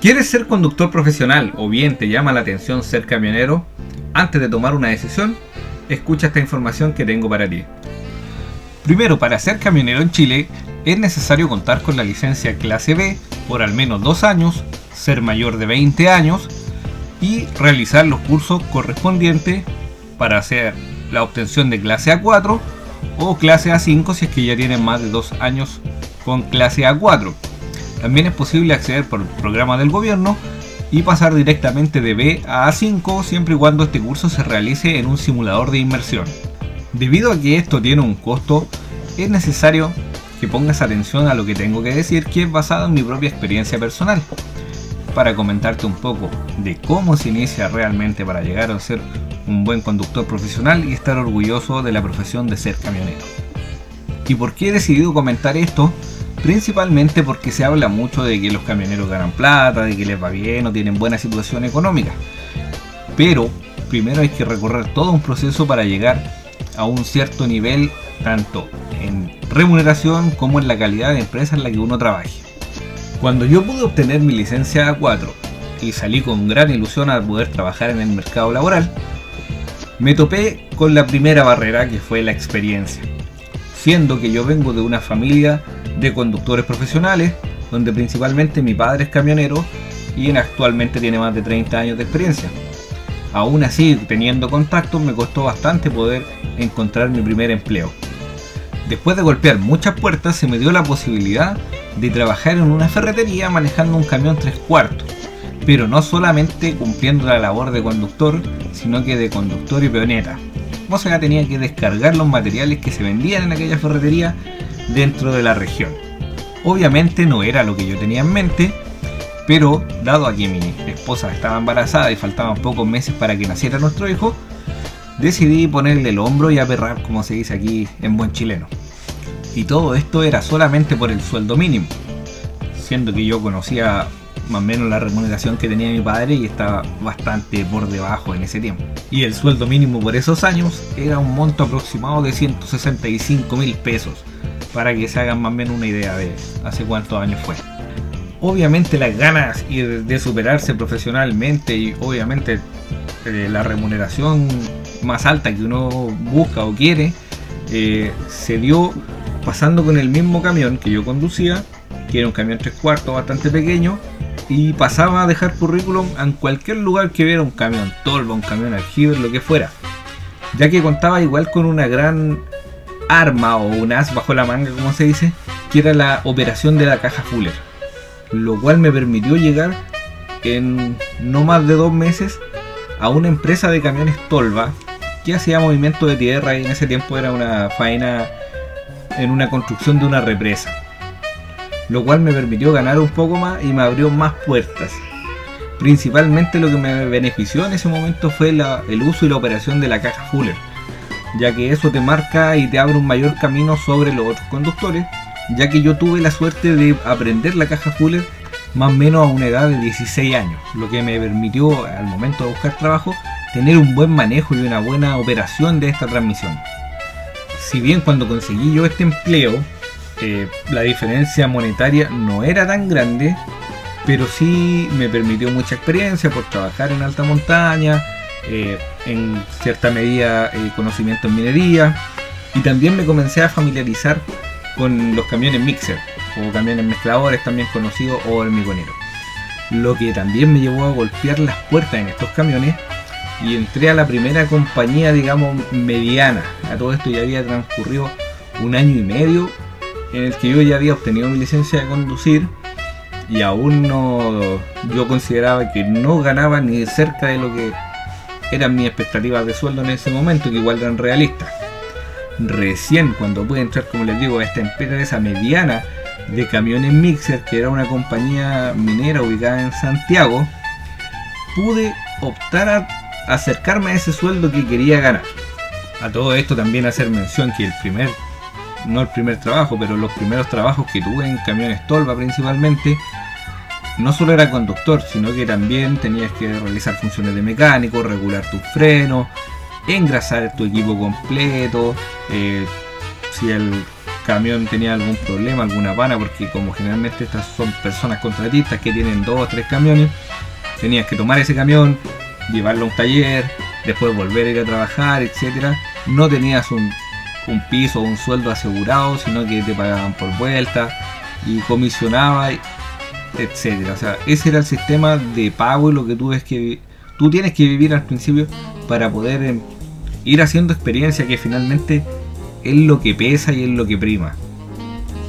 ¿Quieres ser conductor profesional o bien te llama la atención ser camionero? Antes de tomar una decisión, escucha esta información que tengo para ti. Primero, para ser camionero en Chile es necesario contar con la licencia clase B por al menos dos años, ser mayor de 20 años y realizar los cursos correspondientes para hacer la obtención de clase A4 o clase A5 si es que ya tienen más de dos años con clase A4. También es posible acceder por el programa del gobierno y pasar directamente de B a A5 siempre y cuando este curso se realice en un simulador de inmersión. Debido a que esto tiene un costo, es necesario que pongas atención a lo que tengo que decir que es basado en mi propia experiencia personal, para comentarte un poco de cómo se inicia realmente para llegar a ser un buen conductor profesional y estar orgulloso de la profesión de ser camionero. ¿Y por qué he decidido comentar esto? Principalmente porque se habla mucho de que los camioneros ganan plata, de que les va bien o tienen buena situación económica. Pero primero hay que recorrer todo un proceso para llegar a un cierto nivel tanto en remuneración como en la calidad de empresa en la que uno trabaje. Cuando yo pude obtener mi licencia A4 y salí con gran ilusión a poder trabajar en el mercado laboral, me topé con la primera barrera que fue la experiencia. Siendo que yo vengo de una familia de conductores profesionales, donde principalmente mi padre es camionero y actualmente tiene más de 30 años de experiencia. Aún así, teniendo contactos, me costó bastante poder encontrar mi primer empleo. Después de golpear muchas puertas, se me dio la posibilidad de trabajar en una ferretería manejando un camión tres cuartos, pero no solamente cumpliendo la labor de conductor, sino que de conductor y peoneta. Tenía que descargar los materiales que se vendían en aquella ferretería dentro de la región. Obviamente no era lo que yo tenía en mente, pero dado a que mi esposa estaba embarazada y faltaban pocos meses para que naciera nuestro hijo, decidí ponerle el hombro y aperrar, como se dice aquí en buen chileno. Y todo esto era solamente por el sueldo mínimo, siendo que yo conocía más o menos la remuneración que tenía mi padre y estaba bastante por debajo en ese tiempo. Y el sueldo mínimo por esos años era un monto aproximado de 165 mil pesos, para que se hagan más o menos una idea de hace cuántos años fue. Obviamente las ganas de superarse profesionalmente y obviamente eh, la remuneración más alta que uno busca o quiere eh, se dio pasando con el mismo camión que yo conducía, que era un camión tres cuartos bastante pequeño, y pasaba a dejar currículum en cualquier lugar que viera un camión Tolva, un camión aljibe, lo que fuera, ya que contaba igual con una gran arma o un as bajo la manga, como se dice, que era la operación de la caja Fuller, lo cual me permitió llegar en no más de dos meses a una empresa de camiones Tolva que hacía movimiento de tierra y en ese tiempo era una faena en una construcción de una represa, lo cual me permitió ganar un poco más y me abrió más puertas. Principalmente lo que me benefició en ese momento fue el uso y la operación de la caja Fuller, ya que eso te marca y te abre un mayor camino sobre los otros conductores, ya que yo tuve la suerte de aprender la caja Fuller más o menos a una edad de 16 años, lo que me permitió al momento de buscar trabajo tener un buen manejo y una buena operación de esta transmisión. Si bien cuando conseguí yo este empleo, eh, la diferencia monetaria no era tan grande, pero sí me permitió mucha experiencia por trabajar en alta montaña, eh, en cierta medida eh, conocimiento en minería, y también me comencé a familiarizar con los camiones mixer o camiones mezcladores también conocidos o hormigonero. Lo que también me llevó a golpear las puertas en estos camiones y entré a la primera compañía, digamos, mediana. A todo esto ya había transcurrido un año y medio en el que yo ya había obtenido mi licencia de conducir y aún no, yo consideraba que no ganaba ni cerca de lo que eran mis expectativas de sueldo en ese momento, que igual eran realistas. Recién cuando pude entrar, como les digo, a esta empresa mediana de camiones Mixer, que era una compañía minera ubicada en Santiago, pude optar a acercarme a ese sueldo que quería ganar. A todo esto también hacer mención que el primer, no el primer trabajo, pero los primeros trabajos que tuve en camiones Tolva principalmente, no solo era conductor, sino que también tenías que realizar funciones de mecánico, regular tus frenos, engrasar tu equipo completo, eh, si el camión tenía algún problema, alguna pana, porque como generalmente estas son personas contratistas que tienen dos o tres camiones, tenías que tomar ese camión, llevarlo a un taller, después volver a ir a trabajar, etcétera. No tenías un, un piso o un sueldo asegurado, sino que te pagaban por vuelta y comisionaba, etcétera. O sea, ese era el sistema de pago y lo que tú ves que tú tienes que vivir al principio para poder em, ir haciendo experiencia que finalmente es lo que pesa y es lo que prima.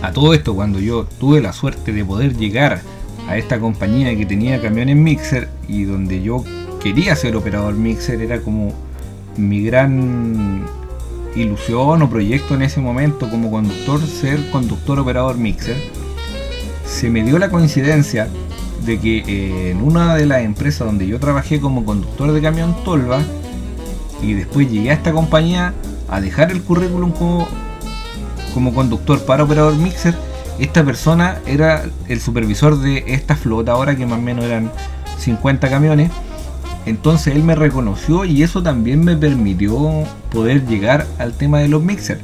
A todo esto, cuando yo tuve la suerte de poder llegar a esta compañía que tenía camiones mixer y donde yo quería ser operador mixer, era como mi gran ilusión o proyecto en ese momento como conductor, ser conductor operador mixer. Se me dio la coincidencia de que eh, en una de las empresas donde yo trabajé como conductor de camión Tolva y después llegué a esta compañía a dejar el currículum como, como conductor para operador mixer, esta persona era el supervisor de esta flota ahora que más o menos eran 50 camiones. Entonces él me reconoció y eso también me permitió poder llegar al tema de los mixers.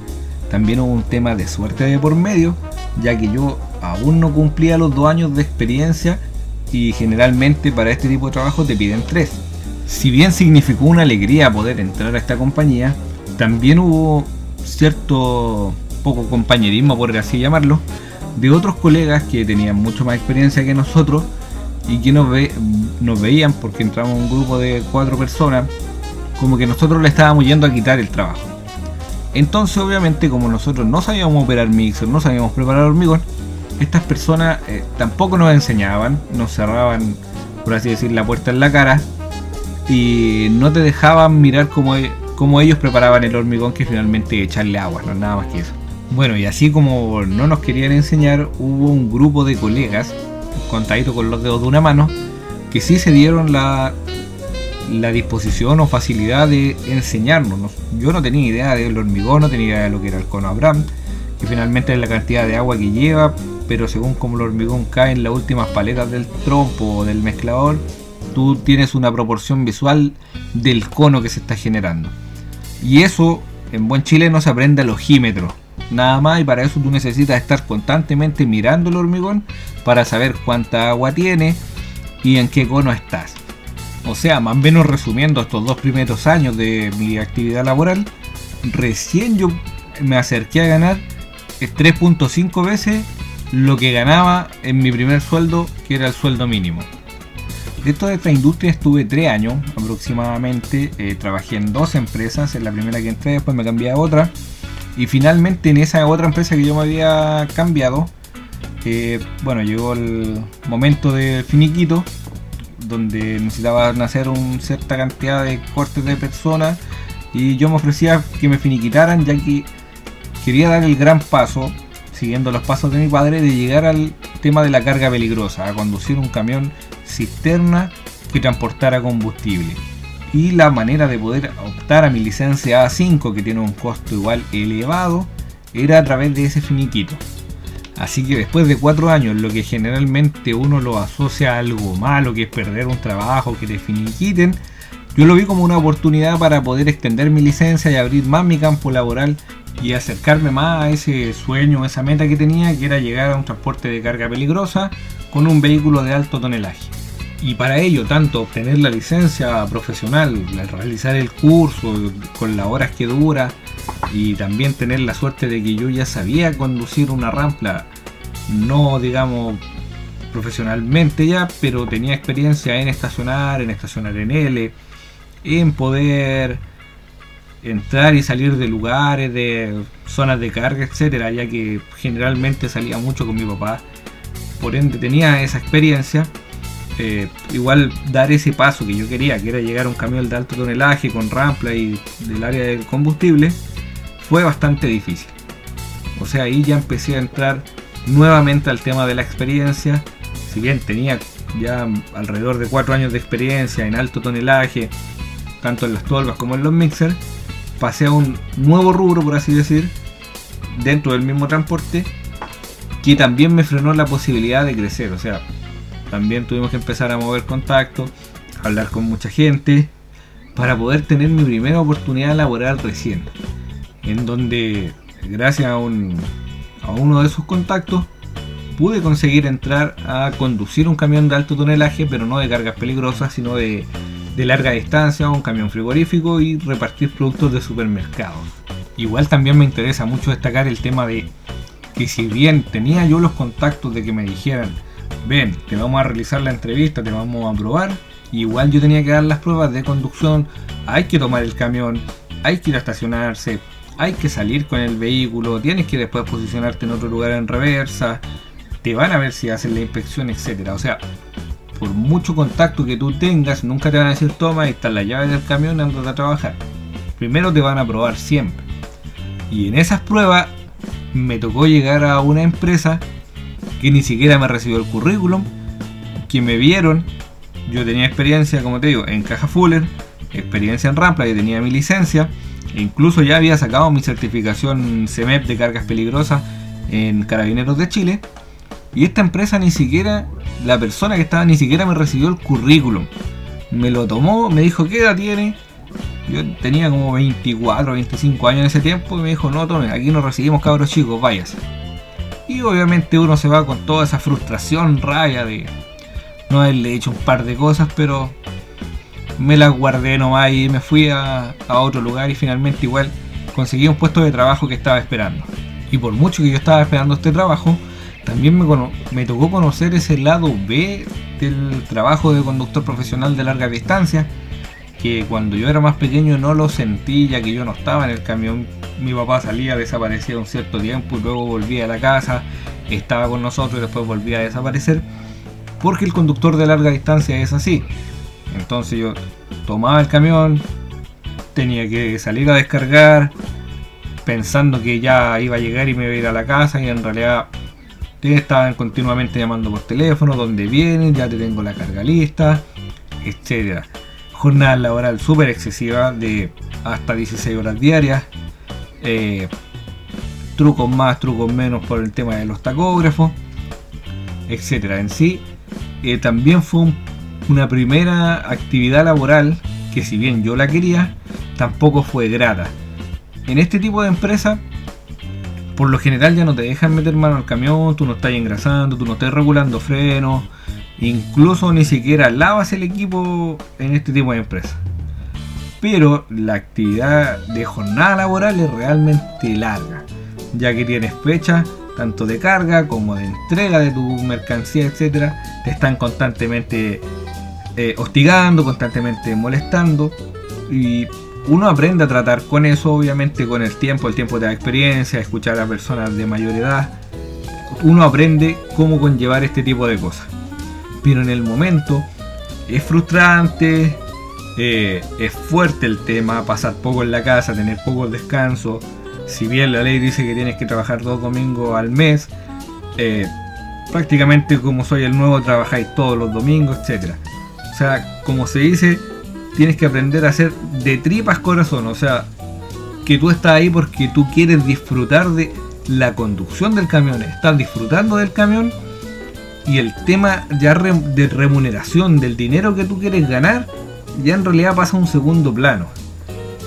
También hubo un tema de suerte de por medio, ya que yo aún no cumplía los dos años de experiencia y generalmente para este tipo de trabajo te piden tres. Si bien significó una alegría poder entrar a esta compañía, también hubo cierto poco compañerismo, por así llamarlo, de otros colegas que tenían mucho más experiencia que nosotros y que nos, ve, nos veían porque entramos en un grupo de cuatro personas, como que nosotros le estábamos yendo a quitar el trabajo. Entonces, obviamente, como nosotros no sabíamos operar mixer, no sabíamos preparar hormigón, estas personas eh, tampoco nos enseñaban, nos cerraban, por así decir, la puerta en la cara y no te dejaban mirar como cómo ellos preparaban el hormigón que finalmente echarle agua, no nada más que eso. Bueno, y así como no nos querían enseñar, hubo un grupo de colegas, contadito con los dedos de una mano, que sí se dieron la, la disposición o facilidad de enseñarnos. Yo no tenía idea del hormigón, no tenía idea de lo que era el cono Abraham, que finalmente la cantidad de agua que lleva, pero según como el hormigón cae en las últimas paletas del trompo o del mezclador, tú tienes una proporción visual del cono que se está generando. Y eso en buen chile no se aprende al ojímetro. Nada más y para eso tú necesitas estar constantemente mirando el hormigón para saber cuánta agua tiene y en qué cono estás. O sea, más o menos resumiendo estos dos primeros años de mi actividad laboral, recién yo me acerqué a ganar 3.5 veces lo que ganaba en mi primer sueldo, que era el sueldo mínimo. Dentro de esta industria estuve tres años aproximadamente. Eh, trabajé en dos empresas. En la primera que entré, después me cambié a otra. Y finalmente en esa otra empresa que yo me había cambiado, eh, bueno, llegó el momento del finiquito, donde necesitaban hacer una cierta cantidad de cortes de personas. Y yo me ofrecía que me finiquitaran, ya que quería dar el gran paso, siguiendo los pasos de mi padre, de llegar al tema de la carga peligrosa, a conducir un camión cisterna que transportara combustible. Y la manera de poder optar a mi licencia A5, que tiene un costo igual elevado, era a través de ese finiquito. Así que después de cuatro años, lo que generalmente uno lo asocia a algo malo, que es perder un trabajo, que te finiquiten, yo lo vi como una oportunidad para poder extender mi licencia y abrir más mi campo laboral y acercarme más a ese sueño, esa meta que tenía, que era llegar a un transporte de carga peligrosa con un vehículo de alto tonelaje. Y para ello, tanto obtener la licencia profesional, realizar el curso con las horas que dura y también tener la suerte de que yo ya sabía conducir una rampla, no digamos profesionalmente ya, pero tenía experiencia en estacionar, en estacionar en L, en poder entrar y salir de lugares, de zonas de carga, etcétera, ya que generalmente salía mucho con mi papá, por ende tenía esa experiencia eh, igual dar ese paso que yo quería, que era llegar a un camión de alto tonelaje con rampla y del área del combustible, fue bastante difícil. O sea, ahí ya empecé a entrar nuevamente al tema de la experiencia. Si bien tenía ya alrededor de 4 años de experiencia en alto tonelaje, tanto en las tolvas como en los mixers, pasé a un nuevo rubro, por así decir, dentro del mismo transporte, que también me frenó la posibilidad de crecer. O sea, también tuvimos que empezar a mover contacto, hablar con mucha gente, para poder tener mi primera oportunidad laboral recién. En donde, gracias a un a uno de sus contactos, pude conseguir entrar a conducir un camión de alto tonelaje, pero no de cargas peligrosas, sino de, de larga distancia, un camión frigorífico y repartir productos de supermercados. Igual también me interesa mucho destacar el tema de que si bien tenía yo los contactos de que me dijeran, ven, te vamos a realizar la entrevista, te vamos a probar, igual yo tenía que dar las pruebas de conducción, hay que tomar el camión, hay que ir a estacionarse, hay que salir con el vehículo, tienes que después posicionarte en otro lugar en reversa, te van a ver si hacen la inspección, etcétera. O sea, por mucho contacto que tú tengas, nunca te van a decir toma, ahí está la llave del camión, anda a trabajar. Primero te van a probar siempre. Y en esas pruebas me tocó llegar a una empresa que ni siquiera me recibió el currículum, que me vieron, yo tenía experiencia, como te digo, en caja Fuller, experiencia en Rampla, yo tenía mi licencia, e incluso ya había sacado mi certificación CEMEP de cargas peligrosas en Carabineros de Chile, y esta empresa ni siquiera, la persona que estaba ni siquiera me recibió el currículum. Me lo tomó, me dijo, ¿qué edad tiene? Yo tenía como 24 o 25 años en ese tiempo y me dijo, no, tome, aquí no recibimos cabros chicos, váyase. Y obviamente uno se va con toda esa frustración, raya de no haberle hecho un par de cosas, pero me las guardé nomás y me fui a, a otro lugar y finalmente igual conseguí un puesto de trabajo que estaba esperando. Y por mucho que yo estaba esperando este trabajo, también me, me, tocó conocer ese lado B del trabajo de conductor profesional de larga distancia, que cuando yo era más pequeño no lo sentí ya que yo no estaba en el camión. Mi papá salía, desaparecía un cierto tiempo y luego volvía a la casa, estaba con nosotros y después volvía a desaparecer, porque el conductor de larga distancia es así. Entonces yo tomaba el camión, tenía que salir a descargar, pensando que ya iba a llegar y me iba a ir a la casa y en realidad te estaban continuamente llamando por teléfono, dónde vienen, ya te tengo la carga lista, etc. Jornada laboral súper excesiva de hasta 16 horas diarias. Eh, trucos más, trucos menos por el tema de los tacógrafos, etc. En sí, eh, también fue una primera actividad laboral que si bien yo la quería, tampoco fue grata. En este tipo de empresa por lo general ya no te dejan meter mano al camión, tú no estás engrasando, tú no estás regulando frenos, incluso ni siquiera lavas el equipo en este tipo de empresas. Pero la actividad de jornada laboral es realmente larga, ya que tienes fecha tanto de carga como de entrega de tu mercancía, etcétera, te están constantemente eh, hostigando, constantemente molestando y uno aprende a tratar con eso, obviamente, con el tiempo, el tiempo de la experiencia, escuchar a personas de mayor edad. Uno aprende cómo conllevar este tipo de cosas. En el momento es frustrante, eh, es fuerte el tema, pasar poco en la casa, tener poco descanso. Si bien la ley dice que tienes que trabajar dos domingos al mes, eh, prácticamente como soy el nuevo trabajáis todos los domingos, etc. O sea, como se dice, tienes que aprender a hacer de tripas corazón. O sea, que tú estás ahí porque tú quieres disfrutar de la conducción del camión. Estás disfrutando del camión y el tema ya de remuneración del dinero que tú quieres ganar ya en realidad pasa a un segundo plano.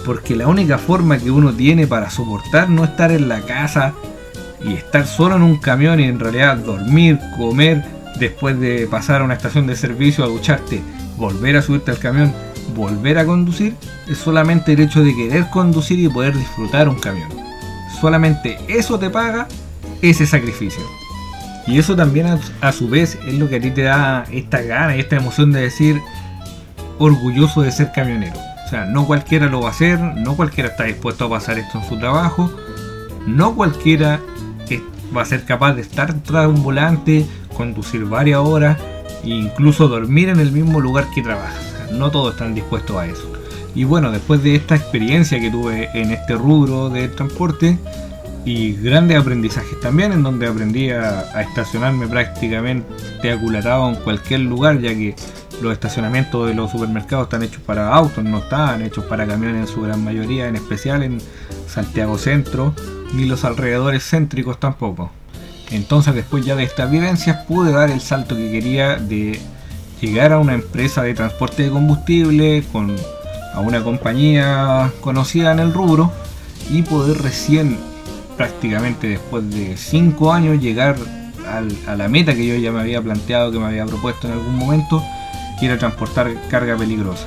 Porque la única forma que uno tiene para soportar no estar en la casa y estar solo en un camión y en realidad dormir, comer, después de pasar a una estación de servicio a ducharte, volver a subirte al camión volver a conducir es solamente el hecho de querer conducir y poder disfrutar un camión. Solamente eso te paga ese sacrificio. Y eso también a, su vez es lo que a ti te da esta gana y esta emoción de decir orgulloso de ser camionero. O sea, no cualquiera lo va a hacer, no cualquiera está dispuesto a pasar esto en su trabajo, no cualquiera va a ser capaz de estar tras un volante, conducir varias horas e incluso dormir en el mismo lugar que trabaja no todos están dispuestos a eso. Y bueno, después de esta experiencia que tuve en este rubro de transporte y grandes aprendizajes también, en donde aprendí a, estacionarme prácticamente aculatado en cualquier lugar, ya que los estacionamientos de los supermercados están hechos para autos, no están hechos para camiones en su gran mayoría, en especial en Santiago Centro, ni los alrededores céntricos tampoco. Entonces después ya de estas vivencias pude dar el salto que quería de llegar a una empresa de transporte de combustible, con, a una compañía conocida en el rubro y poder recién prácticamente después de 5 años llegar a la meta que yo ya me había planteado, que me había propuesto en algún momento, que era transportar carga peligrosa.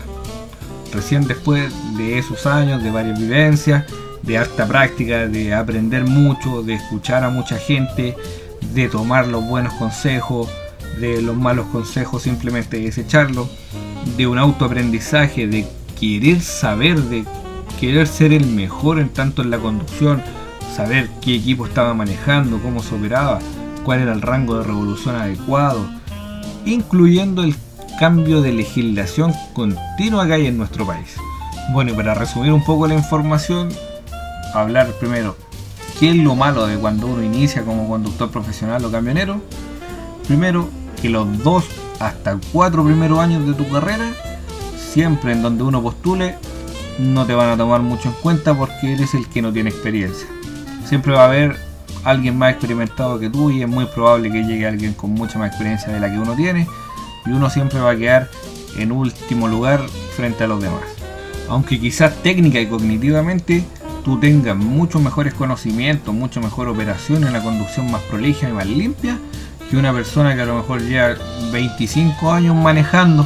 Recién después de esos años, de varias vivencias, de harta práctica, de aprender mucho, de escuchar a mucha gente, de tomar los buenos consejos, de los malos consejos simplemente desecharlos, de un autoaprendizaje, de querer saber, de querer ser el mejor en tanto en la conducción, saber qué equipo estaba manejando, cómo se operaba, cuál era el rango de revolución adecuado, incluyendo el cambio de legislación continua que hay en nuestro país. Bueno, y para resumir un poco la información, hablar primero qué es lo malo de cuando uno inicia como conductor profesional o camionero. Primero, que los dos hasta cuatro primeros años de tu carrera, siempre en donde uno postule, no te van a tomar mucho en cuenta porque eres el que no tiene experiencia. Siempre va a haber alguien más experimentado que tú y es muy probable que llegue alguien con mucha más experiencia de la que uno tiene y uno siempre va a quedar en último lugar frente a los demás. Aunque quizás técnica y cognitivamente tú tengas muchos mejores conocimientos, mucho mejor operación en la conducción más prolija y más limpia que una persona que a lo mejor lleva 25 años manejando,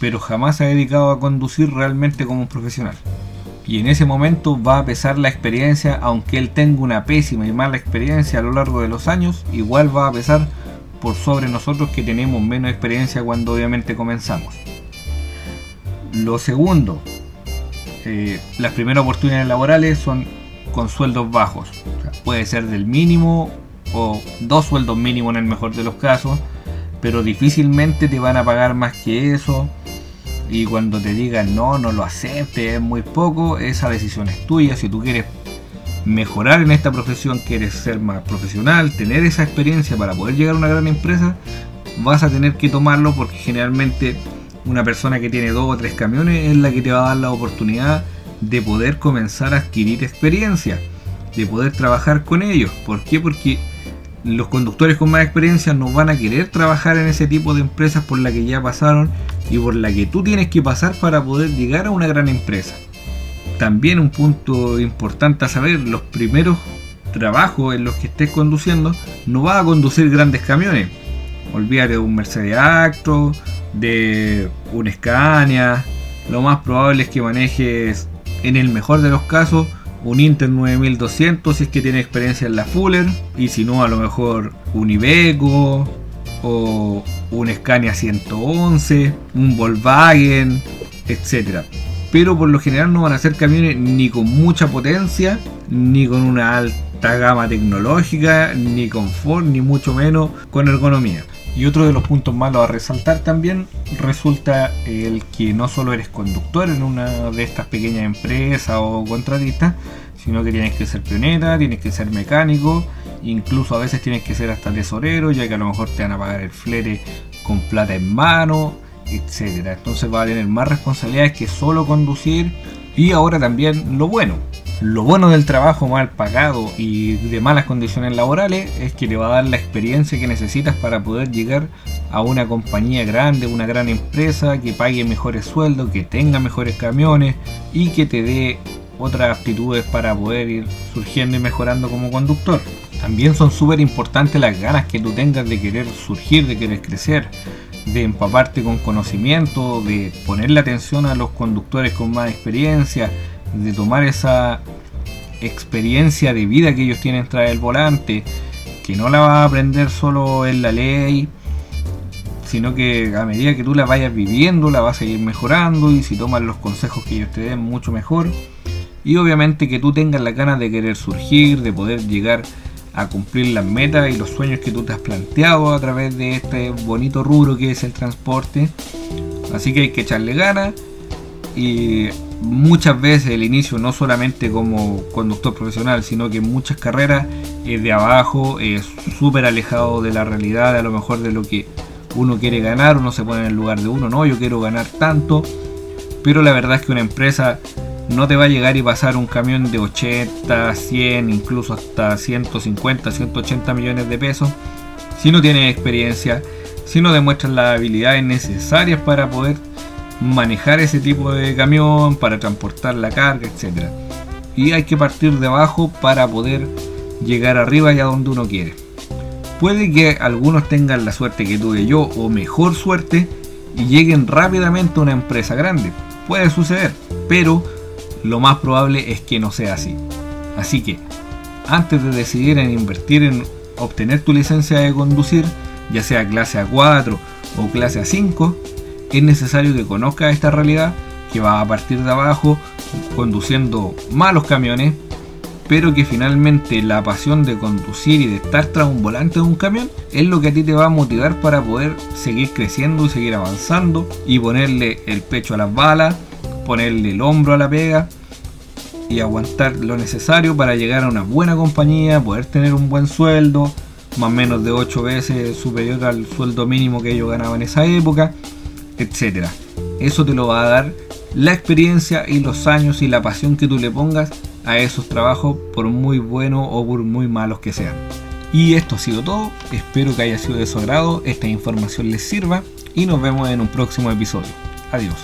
pero jamás se ha dedicado a conducir realmente como un profesional. Y en ese momento va a pesar la experiencia, aunque él tenga una pésima y mala experiencia a lo largo de los años, igual va a pesar por sobre nosotros que tenemos menos experiencia cuando obviamente comenzamos. Lo segundo, eh, las primeras oportunidades laborales son con sueldos bajos. puede ser del mínimo o dos sueldos mínimos en el mejor de los casos, pero difícilmente te van a pagar más que eso. Y cuando te digan no, no lo aceptes, es muy poco, esa decisión es tuya. Si tú quieres mejorar en esta profesión, quieres ser más profesional, tener esa experiencia para poder llegar a una gran empresa, vas a tener que tomarlo porque generalmente una persona que tiene dos o tres camiones es la que te va a dar la oportunidad de poder comenzar a adquirir experiencia, de poder trabajar con ellos. ¿Por qué? Porque los conductores con más experiencia no van a querer trabajar en ese tipo de empresas por la que ya pasaron y por la que tú tienes que pasar para poder llegar a una gran empresa. También un punto importante a saber, los primeros trabajos en los que estés conduciendo no vas a conducir grandes camiones. Olvídate de un Mercedes Actro, de un Scania. Lo más probable es que manejes, en el mejor de los casos, un Inter 9200 si es que tiene experiencia en la Fuller. Y si no, a lo mejor un Iveco o un Scania 111, un Volkswagen, etc. Pero por lo general no van a ser camiones ni con mucha potencia, ni con una alta gama tecnológica, ni confort, ni mucho menos con ergonomía. Y otro de los puntos malos a resaltar también resulta el que no solo eres conductor en una de estas pequeñas empresas o contratistas, sino que tienes que ser pionera, tienes que ser mecánico, incluso a veces tienes que ser hasta tesorero, ya que a lo mejor te van a pagar el flete con plata en mano, etc. Entonces va a tener más responsabilidades que solo conducir y ahora también lo bueno, lo bueno del trabajo mal pagado y de malas condiciones laborales es que te va a dar la experiencia que necesitas para poder llegar a una compañía grande, una gran empresa que pague mejores sueldos, que tenga mejores camiones y que te dé otras aptitudes para poder ir surgiendo y mejorando como conductor. También son súper importantes las ganas que tú tengas de querer surgir, de querer crecer, de empaparte con conocimiento, de ponerle atención a los conductores con más experiencia, de tomar esa experiencia de vida que ellos tienen tras el volante, que no la vas a aprender solo en la ley, sino que a medida que tú la vayas viviendo, la vas a ir mejorando y si tomas los consejos que ellos te den, mucho mejor. Y obviamente que tú tengas la ganas de querer surgir, de poder llegar a cumplir las metas y los sueños que tú te has planteado a través de este bonito rubro que es el transporte. Así que hay que echarle ganas y muchas veces el inicio no solamente como conductor profesional, sino que muchas carreras es de abajo, es súper alejado de la realidad, a lo mejor de lo que uno quiere ganar, uno se pone en el lugar de uno, no, yo quiero ganar tanto, pero la verdad es que una empresa no te va a llegar y pasar un camión de 80, 100, incluso hasta 150, 180 millones de pesos si no tienes experiencia, si no demuestras las habilidades necesarias para poder manejar ese tipo de camión, para transportar la carga, etc. y hay que partir de abajo para poder llegar arriba y a donde uno quiere. Puede que algunos tengan la suerte que tuve yo o mejor suerte y lleguen rápidamente a una empresa grande. Puede suceder, pero lo más probable es que no sea así. Así que, antes de decidir en invertir en obtener tu licencia de conducir, ya sea clase A4 o clase A5, es necesario que conozcas esta realidad que va a partir de abajo conduciendo malos camiones, pero que finalmente la pasión de conducir y de estar tras un volante de un camión es lo que a ti te va a motivar para poder seguir creciendo seguir avanzando y ponerle el pecho a las balas, ponerle el hombro a la pega y aguantar lo necesario para llegar a una buena compañía, poder tener un buen sueldo, más o menos de 8 veces superior al sueldo mínimo que ellos ganaban en esa época, etc. Eso te lo va a dar la experiencia y los años y la pasión que tú le pongas a esos trabajos, por muy buenos o por muy malos que sean. Y esto ha sido todo, espero que haya sido de su agrado, esta información les sirva y nos vemos en un próximo episodio. Adiós.